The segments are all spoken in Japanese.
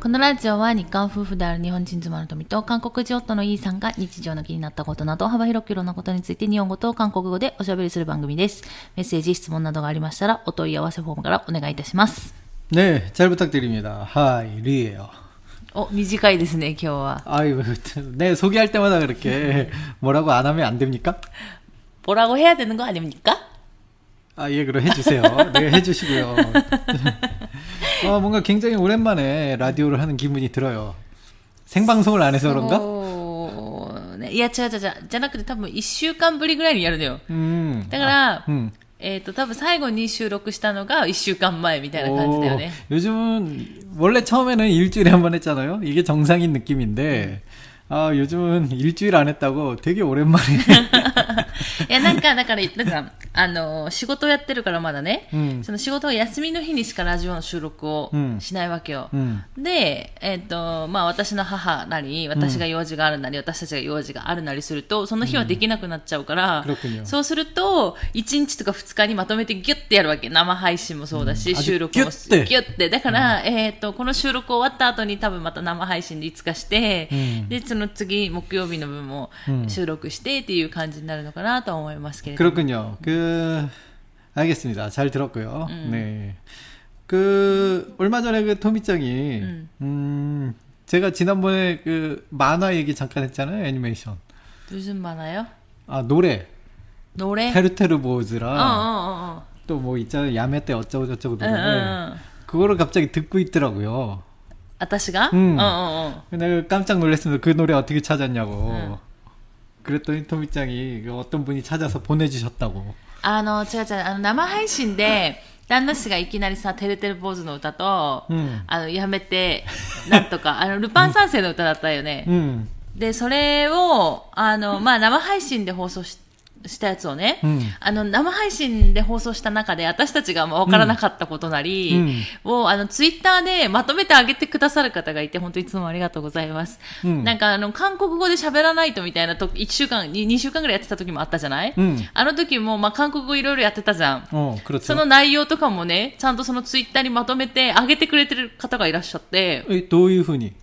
このラジオは日韓夫婦である日本人妻の富と韓国人夫のイーさんが日常の気になったことなど幅広くいろんなことについて日本語と韓国語でおしゃべりする番組です。メッセージ、質問などがありましたらお問い合わせフォームからお願いいたします。 네, 잘 부탁드립니다. 하이, 리예요. お、短いですね、今日は。 아이고, 네, 소개할 때마다 그렇게 뭐라고 안 하면 안 됩니까? 뭐라고 해야 되는 거 아닙니까? 아, 예, 그럼 해주세요. 네, 해주시고요. 어, 뭔가 굉장히 오랜만에 라디오를 하는 기분이 들어요. 생방송을 안 해서 그런가? そうねいや、違う違う違う。じゃなくて多分1週間ぶりぐらいにやるのよ。 음. だから、 아, 음. えっ、と、多分最後に収録したのが1週間前みたいな感じだよね。 오, 요즘은 원래 처음에는 일주일에 한 번 했잖아요. 이게 정상인 느낌인데 아 요즘은 일주일 안 했다고 되게 오랜만에 いや、なんか、だから、だから、 あの、仕事をやってるからまだね、うん、その仕事は休みの日にしかラジオの収録をしないわけよ。うん、で、えっ、ー、と、まあ私の母なり、私が用事があるなり、私たちが用事があるなりすると、その日はできなくなっちゃうから、そうすると、1日とか2日にまとめてギュッてやるわけ。生配信もそうだし、収録もギュッて。だから、えっ、と、この収録終わった後に多分また生配信でいつかして、で、その次、木曜日の分も収録してっていう感じになるのかなと思いますけれども。 아, 알겠습니다. 잘 들었고요. 음. 네. 그 얼마 전에 그 토미짱이 음. 음. 제가 지난번에 그 만화 얘기 잠깐 했잖아요. 애니메이션. 무슨 만화요? 아, 노래. 노래? 테르테르 보즈랑 어, 어, 어. 어. 또뭐 있잖아요. 야매 때 어쩌고 저쩌고 노래를 어, 어, 그거를 갑자기 듣고 있더라고요. 아따시가? 응. 음. 어, 어, 어. 내가 깜짝 놀랐습니다. 그 노래 어떻게 찾았냐고. 응. 그랬더니 토미짱이 그 어떤 분이 찾아서 보내주셨다고. あの、違う違う、あの、生配信で、旦那氏がいきなりさ、てるてる坊主の歌と、うんあの、やめて、なんとか、あの、ルパン三世の歌だったよね。 음. で、それを、あの、まあ、生配信で放送ししたやつをね、うん、あの生配信で放送した中で私たちが分からなかったことなりを、うん、あのツイッターでまとめてあげてくださる方がいて本当いつもありがとうございます、うん、なんかあの韓国語で喋らないとみたいなと1週間2週間ぐらいやってた時もあったじゃない、あの時も、まあ、韓国語いろいろやってたじゃん。その内容とかもねちゃんとそのツイッターにまとめてあげてくれてる方がいらっしゃって。えどういうふうに？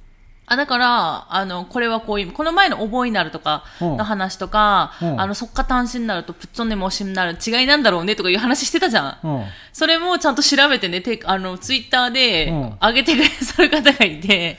あ、だから、あの、これはこういう、この前の覚えになるとかの話とか、うんあの、速化単身になるとプッツォンネもしになる違いなんだろうねとかいう話してたじゃん。 어. それもちゃんと調べてね、てあの、ツイッターでうん上げてくださる方がいて、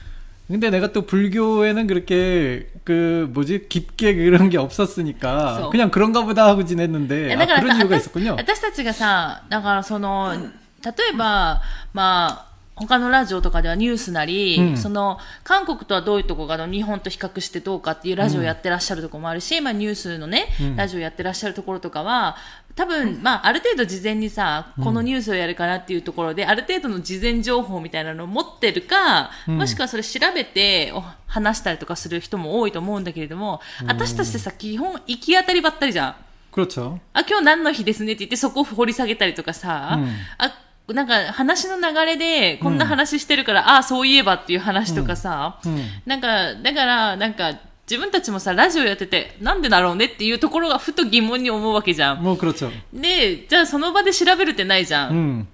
근데 내가 또 불교에는 그렇게 그 뭐지 깊게 그런 게 없었으니까 그래서. 그냥 그런가 보다 하고 지냈는데 え 아, だから 그런 さ 이유가 私 있었군요. 私たちがさ、だからその、例えば、まあ、他のラジオとかではニュースなり、うんその、韓国とはどういうとこがあの日本と比較してどうかっていうラジオやってらっしゃるところもあるし、まあニュースのね、ラジオやってらっしゃるところとかは、 多分、まあ、ある程度事前にさ、このニュースをやるかなっていうところで、うん、ある程度の事前情報みたいなのを持ってるか、うん、もしくはそれ調べて話したりとかする人も多いと思うんだけれども、私たちってさ、基本行き当たりばったりじゃん。あ、今日何の日ですねって言ってそこを掘り下げたりとかさ、うん、あ、なんか話の流れでこんな話してるから、ああ、そういえばっていう話とかさ、なんか、だから、なんか、自分たちもさ、ラジオやってて、なんでだろうねっていうところがふと疑問に思うわけじゃん。 뭐 그렇죠. で、じゃあその場で調べるってないじゃん。 음,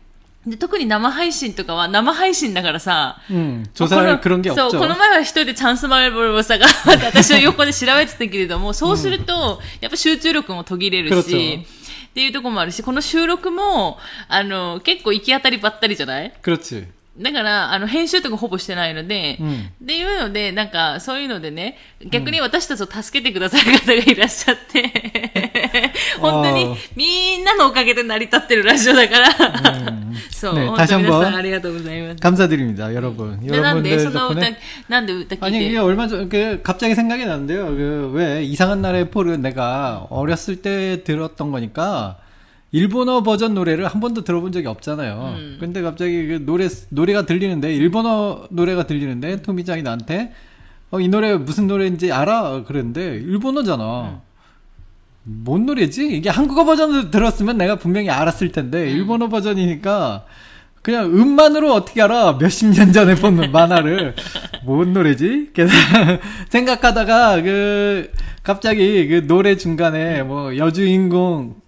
で特に生配信とかは生配信だからさ、 음, こ 조사할 の 그런 게 そう、 없죠. この前は一人でチャンスマルボルさが私は横で調べてたけれども、そうすると、やっぱ集中力も途切れる그렇죠 し、っていうところもあるし、この収録も、あの、結構行き当たりばったりじゃない 그렇지. だから、あの、編集とかほぼしてないので、うんっていうので、なんか、そういうのでね、逆に私たちを助けてくださる方がいらっしゃって、本当にあーみんなのおかげで成り立ってるラジオだから、そう、ね本 다시 当 한 皆 번 さんありがとうございます。 감사드립니다, 여러분. で、なんで、 여러분들 その歌 덕분에 、なんで歌聞い 아니 て 이게 얼마 전 그 갑자기 생각이 났는데요. 그 왜 이상한 나라의 폴은 내가 어렸을 때 들었던 거니까 일본어 버전 노래를 한 번도 들어본 적이 없잖아요. 음. 근데 갑자기 그 노래 노래가 들리는데 일본어 노래가 들리는데 토미짱이 나한테 어, 이 노래 무슨 노래인지 알아? 그랬는데 일본어잖아. 뭔 노래지? 이게 한국어 버전으로 들었으면 내가 분명히 알았을 텐데 일본어 버전이니까 그냥 음만으로 어떻게 알아? 몇십 년 전에 본 만화를 뭔 노래지? 그래서 생각하다가 그 갑자기 그 노래 중간에 뭐 여주인공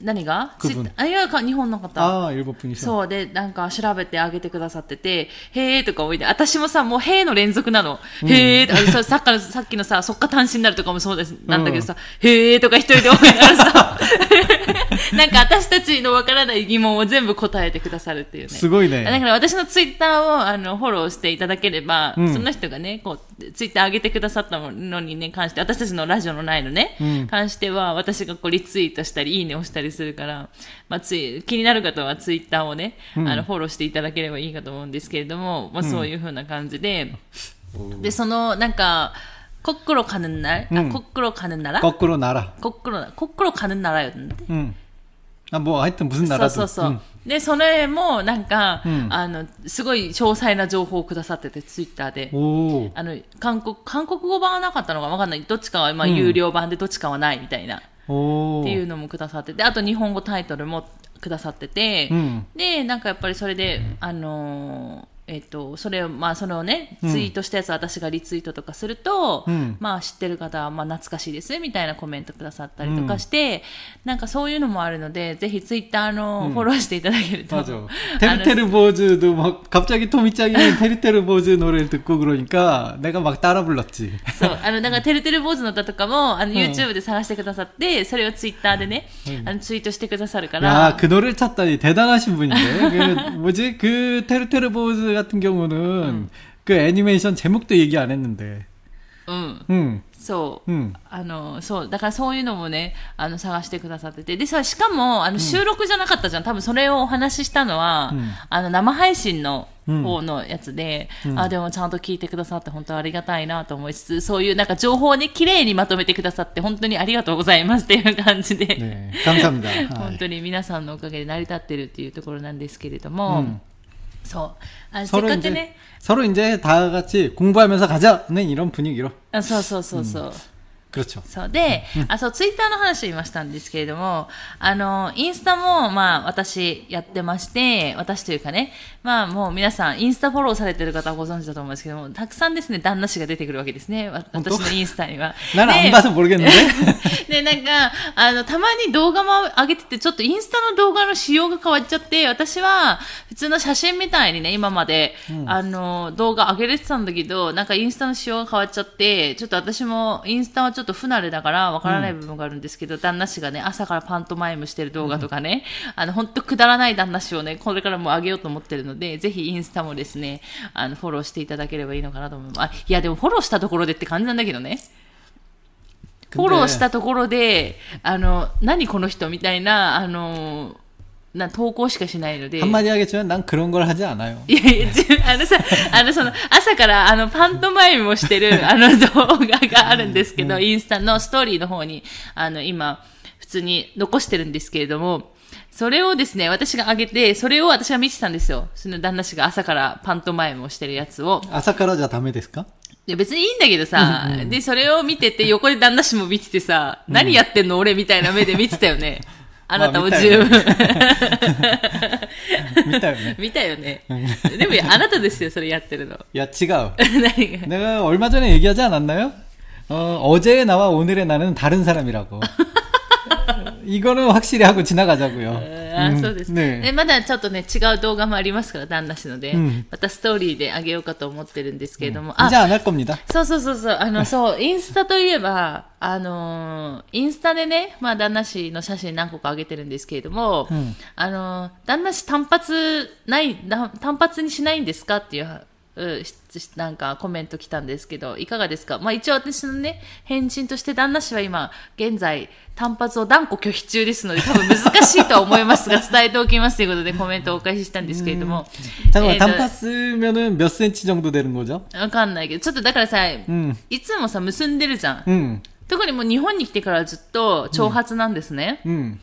何が？区分。あいや日本の方。ああヨーロッパにそうでなんか調べてあげてくださってて「へえ」とか思いで私もさもう「へえ」の連続なの「うん、へえ」とかさっきのさっきのさ「そっか単身になる」とかもそうですなんだけどさ「うん、へえ」とか一人で思いながらさ。なんか私たちのわからない疑問を全部答えてくださるっていうね。すごいね。だから私のツイッターをあのフォローしていただければ、うん、その人がね、こう、ツイッター上げてくださったのにね、関して、私たちのラジオのないのね、うん、関しては私がこうリツイートしたり、いいねをしたりするから、まあ、つい気になる方はツイッターをね、うん、あのフォローしていただければいいかと思うんですけれども、まあ、そういうふうな感じで、で、その、なんか、コックロカヌンなラ、あ、コックロカヌンなら？コックロなら。コックロ、コックロカヌンならよって。うんあもう入っても無ならそうそうそう、でその絵もなんか、あのすごい詳細な情報をくださっててツイッターで。あの韓国韓国語版はなかったのかわかんない。どっちかは今、有料版でどっちかはないみたいな、おん、っていうのもくださって。てあと日本語タイトルもくださってて、でなんかやっぱりそれであのーえっ、と、それを、まあ、それをね、うんツイートしたやつを私がリツイートとかすると、うんまあ、知ってる方は、まあ、懐かしいです、みたいなコメントくださったりとかして、なんかそういうのもあるので、ぜひツイッターのうんフォローしていただけると、 맞아. あの 테르테르 보즈도 막 갑자기 토미짱이 테르테르 보즈 노래를 듣고 그러니까 내가 막 따라 불렀지. そう、あの、だから、てるてる坊主の歌とかも、あの、ん YouTube で探してくださって、それをツイッターでね、あの、ツイートしてくださるから、 야, 그 노래를 찾다니 대단하신 분인데. 그 뭐지? 그 테르테르 보즈 같은 경우는 그 애니메이션 제목도 얘기 안 했는데. うん。 응. そう。 응. あの、そう、だからそういうのもね、あの、探してくださってて。でさ、しかも、あの、収録じゃなかったじゃん。多分それをお話ししたのは、うんあの、生配信のうん方のやつで、うんあ、でもちゃんと聞いてくださって本当ありがたいなと思いつつ、そういうなんか情報をね、綺麗にまとめてくださって本当にありがとうございますっていう感じで、 네. 감사합니다. 本 아, 当に皆さんのおかげで成り立ってるっていうところなんですけれども、 음. そう。あせっ 서로 かく 이제 ね、 서로 이제 다 같이 공부하면서 가자는 이런 분위기로. あそうそうそうそう。 そうで、あそうツイッターの話を今したんですけれどもあのインスタも、まあ、私やってまして私というかね、まあ、もう皆さんインスタフォローされてる方はご存知だと思うんですけどもたくさんですね旦那氏が出てくるわけですね。私のインスタには。ならアンバーボルゲンのね。でなんかあのたまに動画も上げててちょっとインスタの動画の仕様が変わっちゃって私は普通の写真みたいにね今まで、うん、あの動画上げれてたんだけどなんかインスタの仕様が変わっちゃってちょっと私もインスタはちょっと不慣れだからわからない部分があるんですけど、旦那氏がね、朝からパントマイムしてる動画とかね、あの、ほんとくだらない旦那氏をね、これからも上げようと思ってるので、ぜひインスタもですね、あの、フォローしていただければいいのかなと思います。あ、いや、でもフォローしたところでって感じなんだけどね。フォローしたところで、あの、何この人みたいな、あの、な投稿しかしないので。 한마디 하겠지만 난 그런 걸 하지 않아요. いやいや、じあのさ、あの、その、朝から、あの、パントマイムをしてる、あの、動画があるんですけど、インスタのストーリーの方に、あの、今、普通に残してるんですけれども、それをですね、私が上げて、それを私が見てたんですよ。その旦那氏が朝からパントマイムをしてるやつを。 아사카라 자 다메 ですか?いや別にいいんだけどさ、で、それを見てて、横で旦那氏も見ててさ、何やってんの俺みたいな目で見てたよね。 あなたもまあ十分。見たよね.見たよね。でも、あなたですよ、それやってるの。 야,違う. 何が 내가 얼마 전에 얘기하지 않았나요? 어, 어제의 나와 오늘의 나는 다른 사람이라고. 이거는 확실히 하고 지나가자고 요. あそうです、ね、まだちょっとね違う動画もありますから旦那氏ので、またストーリーであげようかと思ってるんですけれども、じゃあな겁니다そうそうそうそう。あのそうインスタといえばあのインスタでねまあ旦那氏の写真何個かあげてるんですけれども、あの旦那氏単発ない単発にしないんですかっていうなんかコメント来たんですけど、いかがですかまあ一応私のね、返信として旦那氏は今、現在、単発を断固拒否中ですので、多分難しいとは思いますが、伝えておきますということでコメントをお返ししたんですけれども。 잠깐만 えーと 단파 쓰면은 몇 cm 정도 되는 거죠? わかんないけど、ちょっとだからさ、んいつもさ、結んでるじゃん。 음, 特にもう日本に来てからずっと長髪なんですね。 음.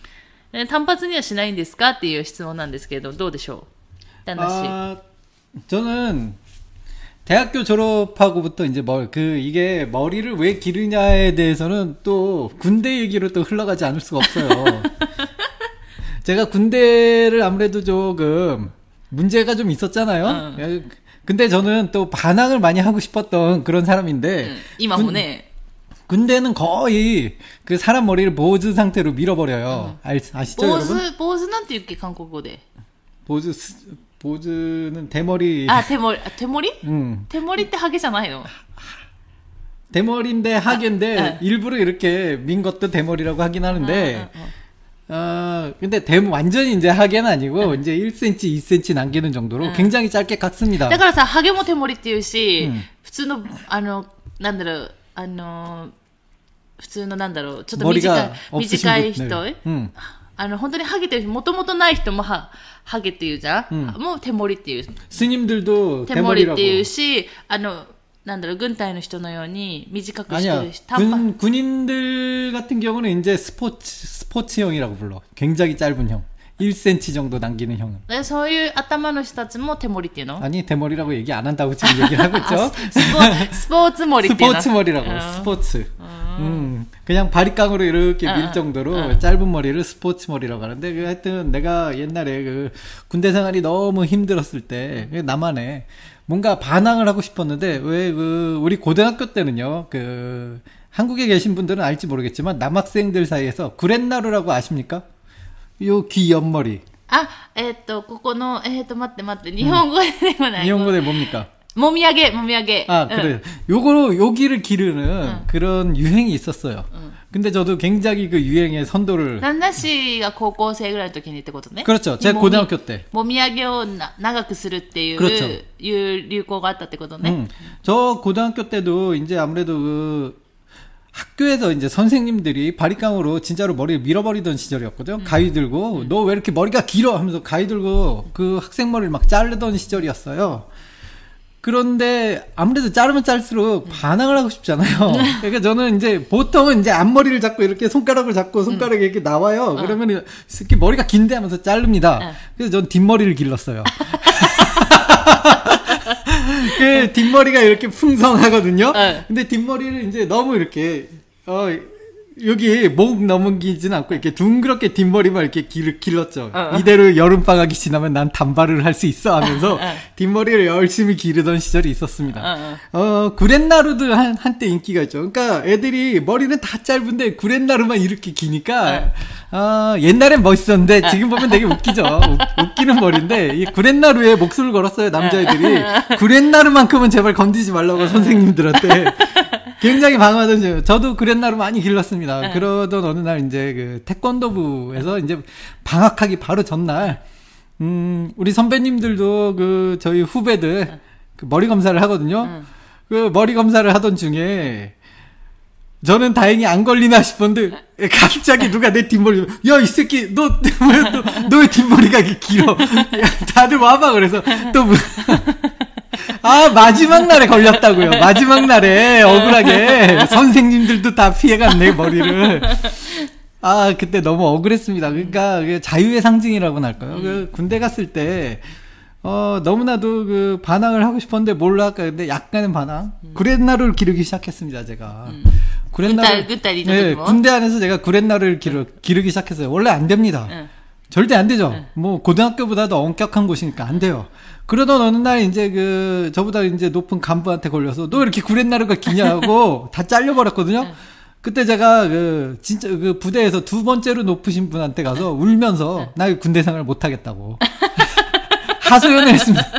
え単発にはしないんですかっていう質問なんですけど、どうでしょう旦那氏。 아, 저는 대학교 졸업하고부터 이제 뭐, 그 이게 머리를 왜 기르냐에 대해서는 또 군대 얘기로 또 흘러가지 않을 수가 없어요. 제가 군대를 아무래도 조금 문제가 좀 있었잖아요. 어. 근데 저는 또 반항을 많이 하고 싶었던 그런 사람인데 음, 이마문에 군대는 거의 그 사람 머리를 보즈 상태로 밀어버려요. 어. 음. 아, 시죠 보즈, 여러분? 보즈는 또 이렇게 한국어대. 보즈 스, 보즈는 대머리. あ、手盛り、あ手盛り 음. 手盛りってハゲじゃないの 대머리인데 하계인데 아, 아. 일부러 이렇게 민 것도 대머리라고 하긴 하는데 아, 아, 아. 어 근데 대 완전히 이제 하계는 아니고 이제 1cm, 2cm 남기는 정도로 굉장히 짧게 깎습니다. だからさ、ハゲも手盛りって言うし、うん普通の、あの、なんだろう、あの、普通のなんだろう、ちょっと 머리가 短い、短い 없으신 人、 분들. 음. あの、本当にハゲてる人、もともとない人もは、ハゲって言うじゃん、もう手盛りっていう。 스님들도 手盛り 대머리라고. っていうし、あの、なんだろう、軍隊の人のように短くして 아니야. るし、短パ 군, 군인들 같은 경우는 이제 스포츠, 스포츠형이라고 불러. 굉장히 짧은 형. 1cm 정도 남기는 형은. でそういう頭の人たちも手盛りっていうの 아니, 대머리라고 얘기 안 한다고 지금 얘기를 하고 있죠. スポスポーツ盛りっていうの 스포츠 머리라고 어. 스포츠. 음, 그냥 바리깡으로 이렇게 어, 밀 정도로 짧은 머리를 스포츠 머리라고 하는데 그 하여튼 내가 옛날에 그 군대 생활이 너무 힘들었을 때 그 나만의 뭔가 반항을 하고 싶었는데 왜 그 우리 고등학교 때는요 그 한국에 계신 분들은 알지 모르겠지만 남학생들 사이에서 구렛나루라고 아십니까? 요 귀 옆머리 あ、えっ、と、ここの、えっ、と、待って待って、日本語ででもない。 일본어에 뭡니까? もみあげ、もみあげ。 아, うん 그래. 요거로, 여기를 기르는 그런 유행이 있었어요. 근데 저도 굉장히 그 유행에 선도를. 旦那氏が高校生ぐらいの時にってことね。 그렇죠. 제가 もみ 고등학교 때. もみあげをな長くするっていう、 그렇죠 いう流行があったってことね。 음. 저 고등학교 때도 이제 아무래도 그 학교에서 이제 선생님들이 바리깡으로 진짜로 머리를 밀어버리던 시절이었거든요. 가위 들고 너 왜 이렇게 머리가 길어 하면서 가위 들고 그 학생 머리를 막 자르던 시절이었어요. 그런데 아무래도 자르면 자를수록 반항을 하고 싶잖아요. 그러니까 저는 이제 보통은 이제 앞머리를 잡고 이렇게 손가락을 잡고 손가락이 이렇게 나와요. 그러면 이렇게 머리가 긴데 하면서 자릅니다. 응. 그래서 전 뒷머리를 길렀어요. 그 뒷머리가 이렇게 풍성하거든요. 네. 근데 뒷머리를 이제 너무 이렇게 어 여기 목 넘기지는 않고 이렇게 둥그렇게 뒷머리만 이렇게 길, 길렀죠. 어. 이대로 여름 방학이 지나면 난 단발을 할 수 있어 하면서 어. 뒷머리를 열심히 기르던 시절이 있었습니다. 어, 어, 구렛나루도 한, 한때 인기가 있죠. 그러니까 애들이 머리는 다 짧은데 구렛나루만 이렇게 기니까, 어, 옛날엔 멋있었는데 지금 보면 되게 웃기죠. 웃, 웃기는 머리인데, 이 구렛나루에 목숨을 걸었어요, 남자애들이. 구렛나루만큼은 제발 건드지 말라고 선생님들한테. 굉장히 방어하던 중, 저도 구렛나루 많이 길렀습니다. 그러던 어느 날 이제 그 태권도부에서 이제 방학하기 바로 전날, 음, 우리 선배님들도 그 저희 후배들 그 머리 검사를 하거든요. 그 머리 검사를 하던 중에 저는 다행히 안 걸리나 싶었는데 갑자기 누가 내 뒷머리 야 이 새끼 너 너왜 뒷머리가 이렇게 길어? 야, 다들 와봐 그래서 또 뭐- 아, 마지막 날에 걸렸다고요. 마지막 날에 억울하게 선생님들도 다 피해갔네, 머리를. 아, 그때 너무 억울했습니다. 그러니까 자유의 상징이라고나 할까요? 그 군대 갔을 때 어, 너무나도 그 반항을 하고 싶었는데 뭘로 할까? 근데 약간의 반항. 구렛나루를 기르기 시작했습니다, 제가. 구렛나루. 군대- 군대 리더 네, 들고. 군대 안에서 제가 구렛나루를 기르, 기르기 시작했어요. 원래 안 됩니다. 응. 절대 안 되죠. 뭐 고등학교보다도 엄격한 곳이니까 안 돼요. 그러던 어느 날 이제 그 저보다 이제 높은 간부한테 걸려서 너 이렇게 구렛나루가 기냐고 다 잘려 버렸거든요. 그때 제가 그 진짜 그 부대에서 두 번째로 높으신 분한테 가서 울면서 나 군대 생활 못 하겠다고 하소연을 했습니다.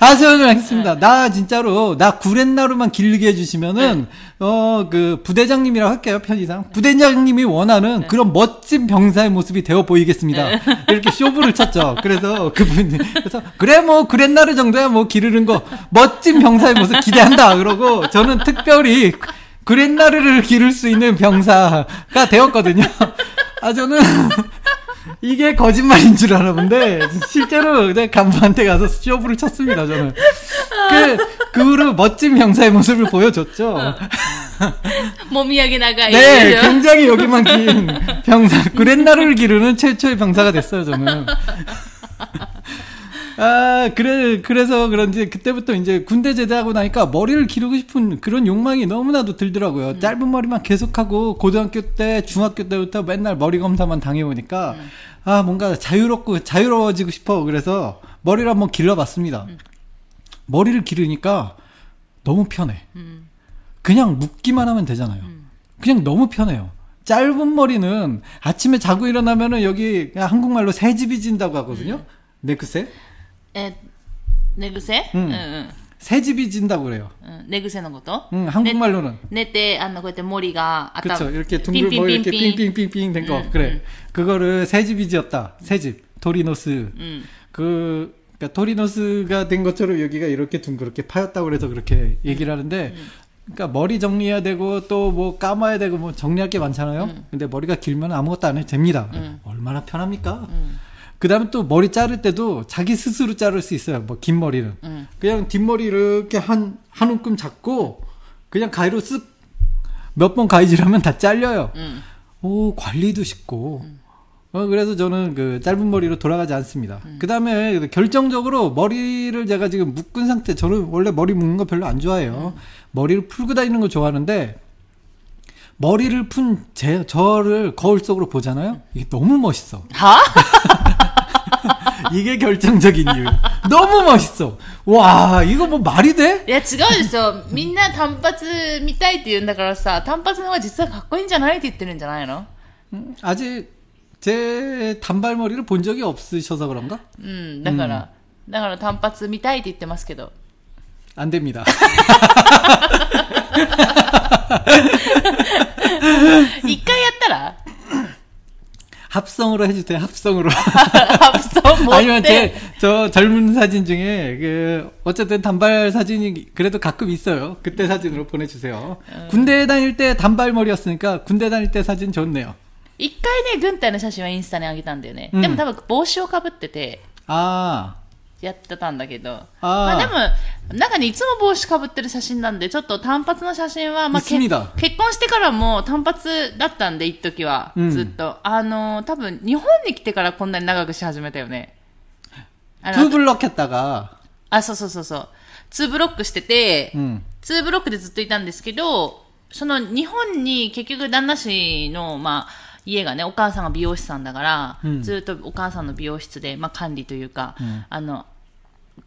하소연을 하겠습니다. 나 진짜로 나 구렛나루만 길게 해주시면은 어 그 부대장님이라고 할게요 편의상 부대장님이 원하는 그런 멋진 병사의 모습이 되어 보이겠습니다. 이렇게 쇼부를 쳤죠. 그래서 그분이 그래서 그래 뭐 구렛나루 정도야 뭐 기르는 거 멋진 병사의 모습 기대한다. 그러고 저는 특별히 구렛나루를 기를 수 있는 병사가 되었거든요. 아 저는 이게 거짓말인 줄 알았는데 실제로 내 간부한테 가서 쇼부를 쳤습니다 저는. 그, 그 후로 멋진 병사의 모습을 보여줬죠. 몸이야기 나가 네 굉장히 여기만 긴 병사 구렛나루를 기르는 최초의 병사가 됐어요 저는 아, 그래, 그래서 그런지 그때부터 이제 군대 제대하고 나니까 머리를 기르고 싶은 그런 욕망이 너무나도 들더라고요. 음. 짧은 머리만 계속하고 고등학교 때, 중학교 때부터 맨날 머리 검사만 당해보니까 음. 아, 뭔가 자유롭고 자유로워지고 싶어. 그래서 머리를 한번 길러봤습니다. 음. 머리를 기르니까 너무 편해. 음. 그냥 묶기만 하면 되잖아요. 음. 그냥 너무 편해요. 짧은 머리는 아침에 자고 일어나면은 여기 한국말로 새집이 진다고 하거든요. 음. 네크세? 에, 내그세? 응. 응, 응. 새집이 진다고 그래요. 응, 내그세는 것도? 응, 한국말로는. 내때, 아, 그때 머리가, 그쵸, 이렇게 둥글, 뭐 이렇게 삥삥삥삥 된 거. 응, 그래. 응. 그거를 새집이 지었다. 새집. 토리노스. 응. 그, 그러니까 토리노스가 된 것처럼 여기가 이렇게 둥그렇게 파였다고 그래서 그렇게 얘기를 하는데, 그러니까 머리 정리해야 되고 또 뭐 감아야 되고 뭐 정리할 게 많잖아요. 근데 머리가 길면 아무것도 안 해도 됩니다. 얼마나 편합니까? 그 다음에 또 머리 자를 때도 자기 스스로 자를 수 있어요. 뭐, 긴 머리는. 음. 그냥 뒷머리 이렇게 한, 한 움큼 잡고, 그냥 가위로 쓱, 몇 번 가위질하면 다 잘려요. 음. 오, 관리도 쉽고. 음. 어, 그래서 저는 그 짧은 머리로 돌아가지 않습니다. 음. 그 다음에 결정적으로 머리를 제가 지금 묶은 상태, 저는 원래 머리 묶는 거 별로 안 좋아해요. 음. 머리를 풀고 다니는 거 좋아하는데, 머리를 푼 제, 저를 거울 속으로 보잖아요? 이게 너무 멋있어. 하? 이게 결정적인 이유. 너무 멋있어. 와, 이거 뭐 말이 돼? いや、違うですよ。みんな単発見たいって言うんだからさ、単発の方が実はかっこいいんじゃないって言ってるんじゃないの 음, 아직 제 단발머리를 본 적이 없으셔서 그런가? 음, だから、だから単発見たいって言ってますけど。안 됩니다. 一回やったら 합성으로 해주세요. 합성으로. 합성 뭐 아니면 제 저 젊은 사진 중에 그 어쨌든 단발 사진이 그래도 가끔 있어요. 그때 사진으로 보내주세요. 음. 군대 다닐 때 단발머리였으니까 군대 다닐 때 사진 좋네요. 一回ね、軍隊の写真はインスタに上げたんだよね。でも多分帽子をかぶってて。ああ。 やってたんだけど。あまあでも、なんかね、いつも帽子かぶってる写真なんで、ちょっと単発の写真は、まあ、結婚してからも単発だったんで、一時は、ずっと。あの、多分、日本に来てからこんなに長くし始めたよね。2ブロックやったが。あ、そうそうそうそう。2ブロックしてて、うん、2ブロックでずっといたんですけど、その日本に結局旦那氏の、まあ、家がね、お母さんが美容師さんだから、うん、ずっとお母さんの美容室で、まあ、管理というか、うん、あの、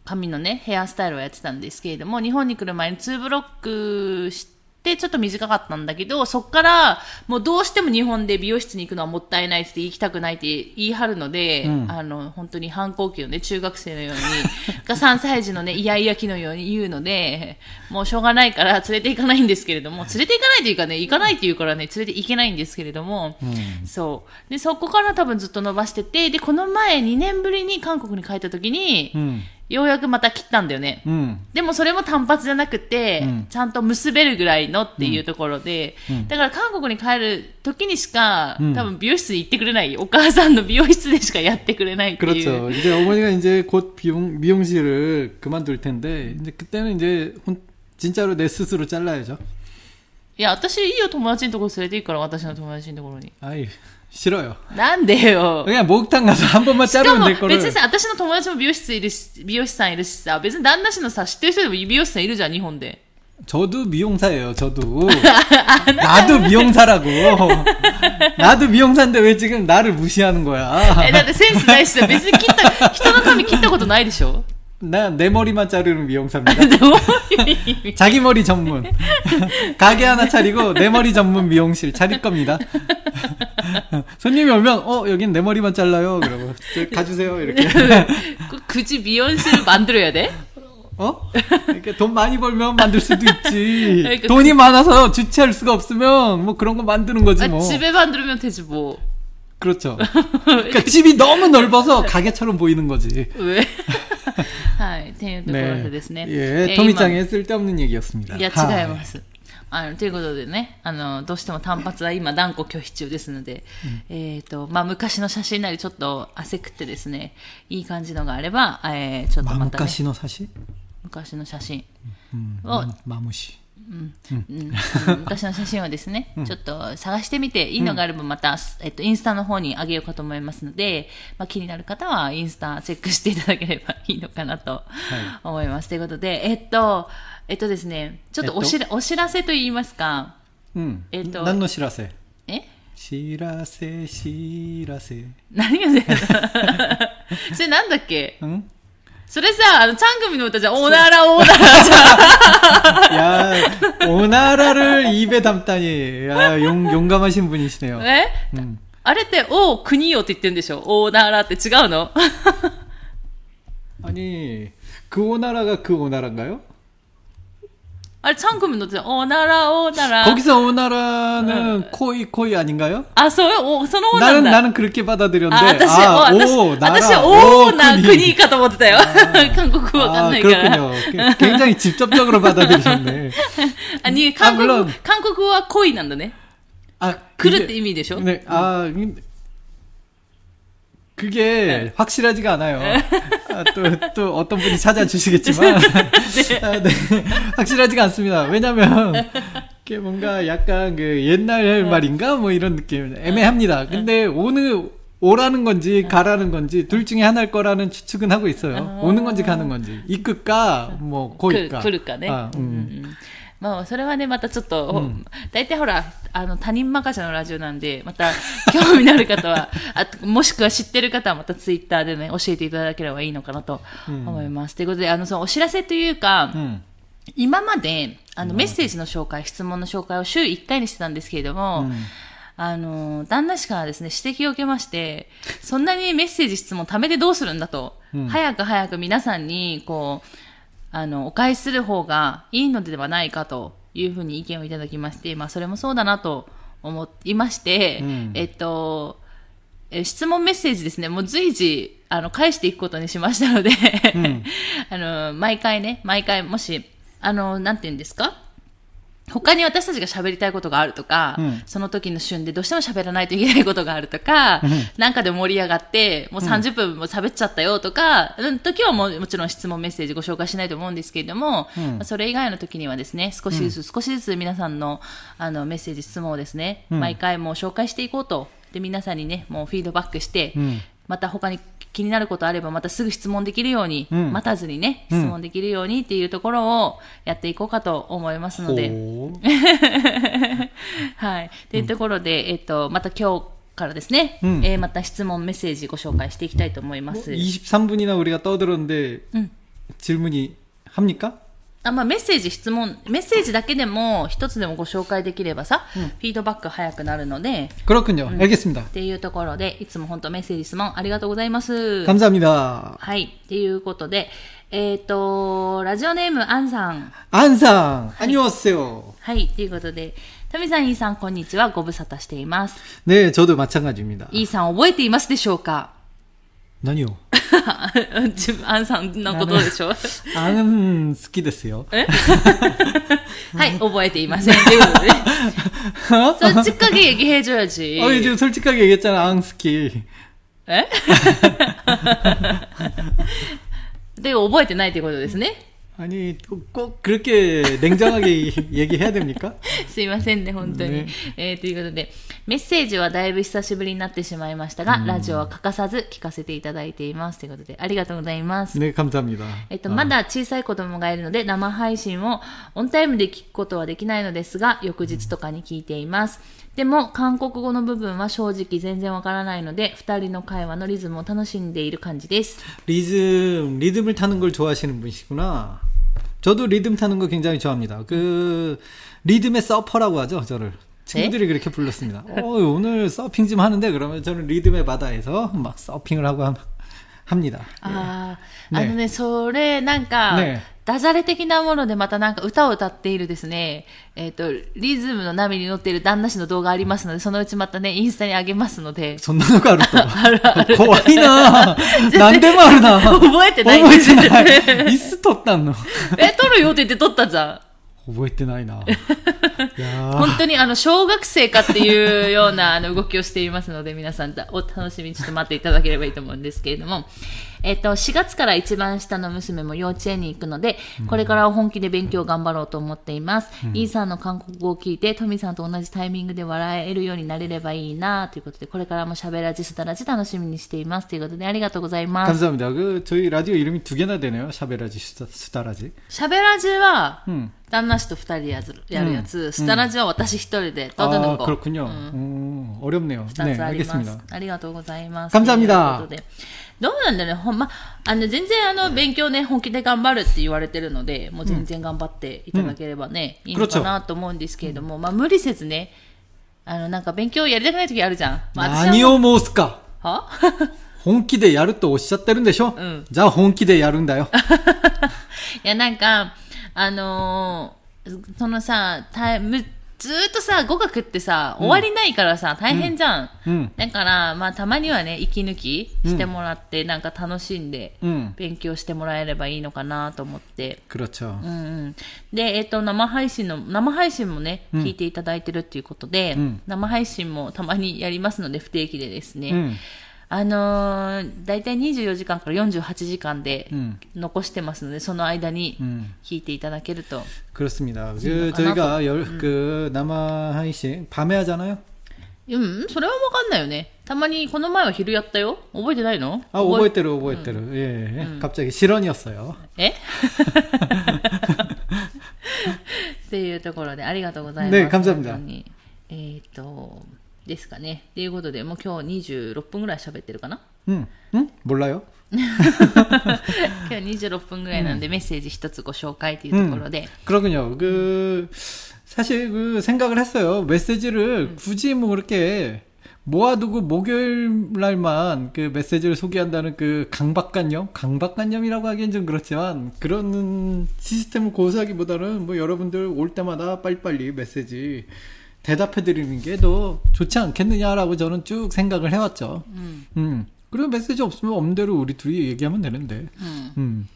髪のね、ヘアスタイルをやってたんですけれども、日本に来る前に2ブロックして、ちょっと短かったんだけど、そっから、もうどうしても日本で美容室に行くのはもったいないって行きたくないって言い張るので、うん、あの、本当に反抗期のね、中学生のように、が3歳児のね、イヤイヤ期のように言うので、もうしょうがないから連れて行かないんですけれども、連れて行かないというかね、行かないって言うからね、連れて行けないんですけれども、うん、そう。で、そこから多分ずっと伸ばしてて、で、この前2年ぶりに韓国に帰った時に、うんようやくまた切ったんだよね。うん、でもそれも単発じゃなくて、うん、ちゃんと結べるぐらいのっていうところで、うん、だから韓国に帰る時にしか、多分美容室に行ってくれない。お母さんの美容室でしかやってくれないっていう。그렇죠이제어머니가이제곧미용미용실을그만둘텐데이제그때는이제진짜로내스스로잘라야죠いや、私いいよ、友達のところ連れて行くから、私の友達のところに。はい。 싫어요. 난데요. 그냥 목욕탕 가서 한 번만 자르면 될 거를. 別にさ、私の友達も美容室いるし、美容師さんいるしさ、別に旦那氏のさ、知ってる人でも美容師さんいるじゃん、日本で。 저도 미용사예요, 저도. 나도 미용사라고. 나도 미용사인데 왜 지금 나를 무시하는 거야? え、だってセンスないしさ、別に切った、人の髪切ったことないでしょ 나내 머리만 자르는 미용사입니다. 자기 머리 전문. 가게 하나 차리고 내 머리 전문 미용실 차릴 겁니다. 손님이 오면 어 여긴 내 머리만 잘라요. 그러고 가주세요 이렇게. 그, 그 굳이 미연실을 만들어야 돼? 어? 그러니까 돈 많이 벌면 만들 수도 있지. 그러니까 돈이 그... 많아서 주체할 수가 없으면 뭐 그런 거 만드는 거지 뭐. 아, 집에 만들면 되지 뭐. 그렇죠. 그러니까 집이 너무 넓어서 가게처럼 보이는 거지. 왜? 아, 네. 네. 예, 토미짱의 뭐. 쓸데없는 얘기였습니다. 야치가야마스. あのということでねあのどうしても単発は今断固拒否中ですので、うん、えーとまあ、昔の写真なりちょっと汗くってですねいい感じのがあれば、えー、ちょっとまた、ね、昔の写真？昔の写真。を、うん。ま、むし、うん。うん、昔の写真をですね、ちょっと探してみていいのがあればまた、えっと、インスタの方にあげようかと思いますので、まあ、気になる方はインスタチェックしていただければいいのかなと思います。はい、ということで、えっと、えっとですね、ちょっとおしら、お知らせと言いますか、 음. 예, 또- 난の知らせえ知らせ知らせ何がそれそれなんだっけ 응? それさ、あの、チャングミの歌じゃん、おならおならじゃん。 야 오나라를 입에 담다니 야 용, 용감하신 분이시네요 え 음. あれって、お国よって言ってるんでしょおならって違うの 아니 그 오나라가 그 오나라인가요? 아, 천금은 어때요? 오나라, 오나라. 거기서 오나라는 어. 코이, 코이 아닌가요? 아, 소요? 오, 서는 오나라. 나는, 나는 그렇게 받아들였는데. 아, 아, 아 오, 나라. 아, 오, 나, 그니까 더 못해요. 한국어 같네. 아, 아 그렇군요. 그, 굉장히 직접적으로 받아들이셨네. 아니, 아, 한국, 아, 물론... 한국어와 코이 난다네. 아, 그릇 의미 되죠? 네, 아, 그게 네. 확실하지가 않아요. 네. 아, 또또 또 어떤 분이 찾아주시겠지만 네. 아, 네. 확실하지가 않습니다. 왜냐하면 이게 뭔가 약간 그 옛날 네. 말인가 뭐 이런 느낌 네. 애매합니다. 근데 오늘 오라는 건지 가라는 건지 둘 중에 하나일 거라는 추측은 하고 있어요. 아. 오는 건지 가는 건지 이끝가 뭐 고일까. 그, 그럴까네. 아, 음. 음. 음. まあ、それはね、またちょっと、大体ほら、あの、他人任せのラジオなんで、また、興味のある方は、あともしくは知ってる方はまたツイッターでね、教えていただければいいのかなと思います。ということで、あの、そのお知らせというか、 음. 今まで、あの、メッセージの紹介、質問の紹介を週1回にしてたんですけれども、あの、旦那氏からですね、指摘を受けまして、そんなにメッセージ質問貯めてどうするんだと、早く早く皆さんに、こう、あの、お返しする方がいいのではないかというふうに意見をいただきまして、まあ、それもそうだなと思いまして、うん。えっと、え質問メッセージですね、もう随時、あの、返していくことにしましたので、ん。あの、毎回ね、毎回、もし、あの、なんて言うんですか？他に私たちが喋りたいことがあるとか、うん。その時の旬でどうしても喋らないといけないことがあるとか、なんかで盛り上がって、もう30分も喋っちゃったよとか、うん、時はもうもちろん質問メッセージご紹介しないと思うんですけれども、うん。まあそれ以外の時にはですね、少しずつ少しずつ皆さんのあのメッセージ、質問をですね、うん。毎回もう紹介していこうと。で、皆さんにね、もうフィードバックして、うんまた他に気になることあればまたすぐ質問できるように、うん待たずにね、うん質問できるようにっていうところをやっていこうかと思いますので、 오. はい。というところで、えっと、また今日からですね、うんえーまた質問、メッセージご紹介していきたいと思います。 23분이나 우리가 떠들었는데 응. 질문이 합니까? あまあ、メッセージ、質問、メッセージだけでも一つでもご紹介できればさ、フィードバック早くなるので、 그렇군요. 알겠습니다. っていうところで、いつも本当メッセージ、質問ありがとうございます。 감사합니다. はい。っていうことで、えっ、と、ラジオネーム、アンさん。 안상 안녕하세요. はい。ということで、タミさん、イーさん、こんにちは。ご無沙汰しています。 네, 저도 마찬가지입니다. イーさん、覚えていますでしょうか 아니요. 自分、アンさんのことでしょ 안 스키데스요. えはい、覚えていません。ということで。 솔직하게 얘기해줘야지. 어, 이제 솔직하게 얘기했잖아, 앙 스키. えで、覚えてないということですね。 아니, 꼭, 꼭 그렇게 냉정하게 얘기해야 됩니까? すいませんね、本当に。ねえーということで、 メッセージはだいぶ久しぶりになってしまいましたが、ラジオは欠かさず聞かせていただいています。ということで、ありがとうございます。 네, 감사합니다. えっと、まだ小さい子供がいるので、生配信をオンタイムで聞くことはできないのですが、翌日とかに聞いています。でも、韓国語の部分は正直全然わからないので、二人の会話のリズムを楽しんでいる感じです。 리즘, 리듬을 타는 걸 좋아하시는 분이시구나. 저도 리듬 타는 거 굉장히 좋아합니다. 그, 리듬의 서퍼라고 하죠, 저를. 친구들이 그렇게 불렀습니다. 어, 오늘 서핑 좀 하는데 그러면 저는 리듬의 바다에서 막 서핑을 하고 함- 합니다. ああ、ねあのね、それ、なんか、ねダジャレ的なものでまたなんか歌を歌っているですね、えっ、と、リズムの波に乗っている旦那氏の動画ありますので、そのうちまたね、インスタに上げますので、 존나 누가 알았어. 거와이나. 난데마르나. 覚えてないんですよ 오보이테나이. 이스 떴단 너. え、撮るよって言って撮ったじゃん。 覚えてないな。本当にあの小学生かっていうようなあの動きをしていますので、皆さんお楽しみにちょっと待っていただければいいと思うんですけれども、えっと、4月から一番下の娘も幼稚園に行くので、これから本気で勉強頑張ろうと思っています。イーさんの韓国語を聞いて、トミさんと同じタイミングで笑えるようになれればいいなということで、これからも喋らじすたらじ楽しみにしています。ということで、ありがとうございます。 감사합니다. 그 저희 라디오 이름이 두 개나 되네요. 샤베라지 수다, 수다라지. 喋らじは、 음. 旦那氏と二人でやるやるやつ、スタラジは私一人で、 아 とどの子。 그렇군요. 음, 어렵네요. 二 네, つあります。 알겠습니다. ありがとうございます。 감사합니다 ということで どうなんだろうね、ほんま、あの、全然あの、勉強ね、本気で頑張るって言われてるので、もう全然頑張っていただければね、ん、いいのかなと思うんですけれども、まあ、無理せずね、あの、なんか勉強やりたくない時あるじゃん。まあ、何を申すか。は？本気でやるとおっしゃってるんでしょ、うん、じゃあ本気でやるんだよ。いや、なんか、あのー、そのさ、タイム、ずっとさ、語学ってさ、終わりないからさ、大変じゃん。うん、だから、まあ、たまにはね、息抜きしてもらって、うん、なんか楽しんで、勉強してもらえればいいのかなと思って。うん、で、えっ、ー、と、生配信の、生配信もね、聞いていただいてるっていうことで、生配信もたまにやりますので、不定期でですね。음. あのー、だいたい24時間から48時間でうん残してますので、その間にうん聞いていただけると。 그렇습니다. 그 음, 저희가 열, 그 남아 하이신 밤에 하잖아요. うん、それはわかんないよね。たまに、この前は昼やったよ。覚えてないの 아 오보이테르 오보이테르. 예. 갑자기 실언이었어요. えっていうところでありがとうございます。ね감사합니다 本当にえっ、と、 ですかね。っていうことで、もう今日26分ぐらい喋ってるかな 음, 음? 몰라요? 今日26分ぐらいなんで、メッセージ一つご紹介というところで、 그렇군요. 그 사실 그 생각을 했어요. 메시지를 굳이 뭐 그렇게 모아두고 목요일 날만 그 메시지를 소개한다는 그 강박관념, 강박관념이라고 하기엔 좀 그렇지만 그런 시스템을 고수하기보다는 뭐 여러분들 올 때마다 빨리빨리 메시지 대답해드리는 게 더 좋지 않겠느냐라고 저는 쭉 생각을 해왔죠. 음. 그리고 메시지 없으면 없는 대로 우리 둘이 얘기하면 되는데. うんっ 음.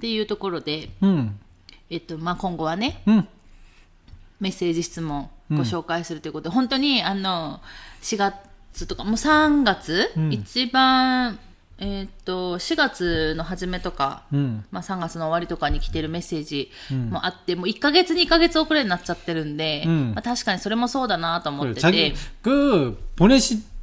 ていうところで、 음. えっと、まあ、今後はね、 음. メッセージ質問ご紹介するということで、本当にあの4月とかもう3月、うん一番、 えー、っと4月の初めとか、うん、まあ、3月の終わりとかに来てるメッセージもあって、うん、もう1か月2か月遅れになっちゃってるんで、うん、まあ、確かにそれもそうだなと思ってて。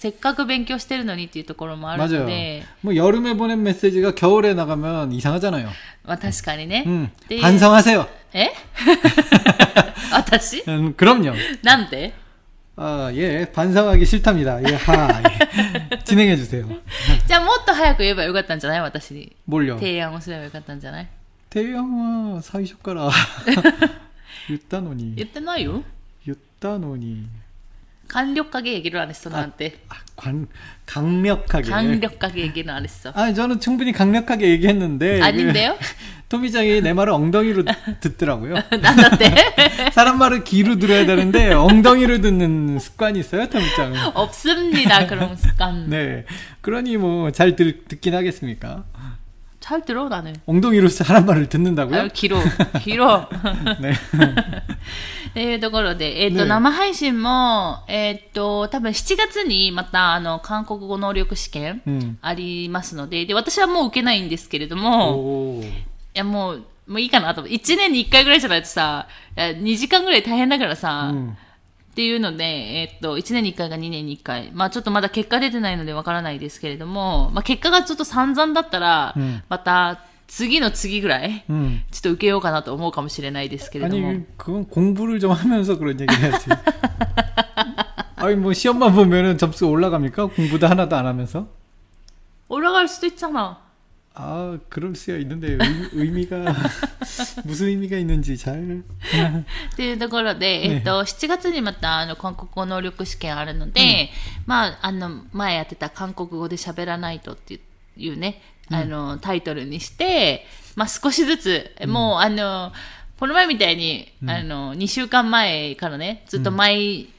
せ、せっかく勉強してるのにっていうところもある 맞아요. ので、 뭐 여름에 보낸 메시지가 겨울에 나가면 이상하잖아요. まあ確かにね。 음, っていう 반성하세요. え私 음, 그럼요. なんで 아, 예, 반성하기 싫답니다. 예, 하, 예. 진행해 주세요. じゃあもっと早く言えばよかったんじゃない私に。 뭘요? 提案をすればよかったんじゃない 대영아 사이쇼가라. 유따노니, 言ってないよ。 유따노 강력하게 얘기를 안 했어 아, 나한테. 아, 아, 관, 강력하게. 강력하게 얘기는 안 했어. 아니 저는 충분히 강력하게 얘기했는데. 아닌데요? 그, 토미장이 내 말을 엉덩이로 듣더라고요. 나한테? 사람 말을 귀로 들어야 되는데 엉덩이로 듣는 습관이 있어요, 토미장은? 없습니다 그런 습관. 네. 그러니 뭐 잘 듣긴 하겠습니까? 잘 들어 나는. 엉덩이로 사람 말을 듣는다고요? 아, 길어 길어. 네. っていうところで、えっ、と、ね生配信も、えっ、と、多分7月にまた、あの、韓国語能力試験うんありますので、で、私はもう受けないんですけれども、 오. いや、もう、もういいかなと思って。1年に1回ぐらいじゃないとさ、いや2時間ぐらい大変だからさ、 음. っていうので、えっと、1年に1回か2年に1回。まあちょっとまだ結果出てないのでわからないですけれども、まあ結果がちょっと散々だったら、また次の次ぐらい、ちょっと受けようかなと思うかもしれないですけれども。 아니 그건 공부를 좀 하면서 그런 얘기 해야지. 아니 뭐 시험만 보면은 점수 올라갑니까? 공부도 하나도 안 하면서? 올라갈 수도 있잖아. 아 그럴 수야 있는데 의미, 가 무슨 의미가 있는지 잘 っていうところで、えっと、7月にまた、あの、韓国語能力試験あるので、まあ、あの、前やってた韓国語で喋らないとっていうね、あの、タイトルにして、まあ、少しずつ、もう、あの、この前みたいに、あの、2週間前からね、ずっと毎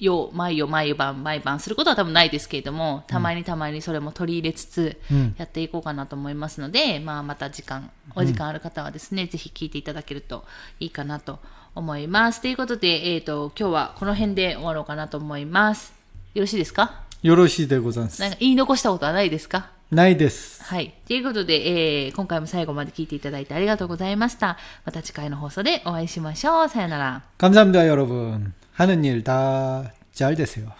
夜、毎夜、毎晩、毎晩することは多分ないですけれども、たまにたまにそれも取り入れつつ、やっていこうかなと思いますので、まあ、また時間、お時間ある方はですね、ぜひ聞いていただけるといいかなと思います。ということで、えっ、と、今日はこの辺で終わろうかなと思います。よろしいですか 요로시 되고잔스 なんか言い残したことはないですか 나이데스 はい。ということで、えー今回も最後まで聞いていただいてありがとうございました。また次回の放送でお会いしましょう。さよなら。 감사합니다 여러분 하는 일 다 잘 되세요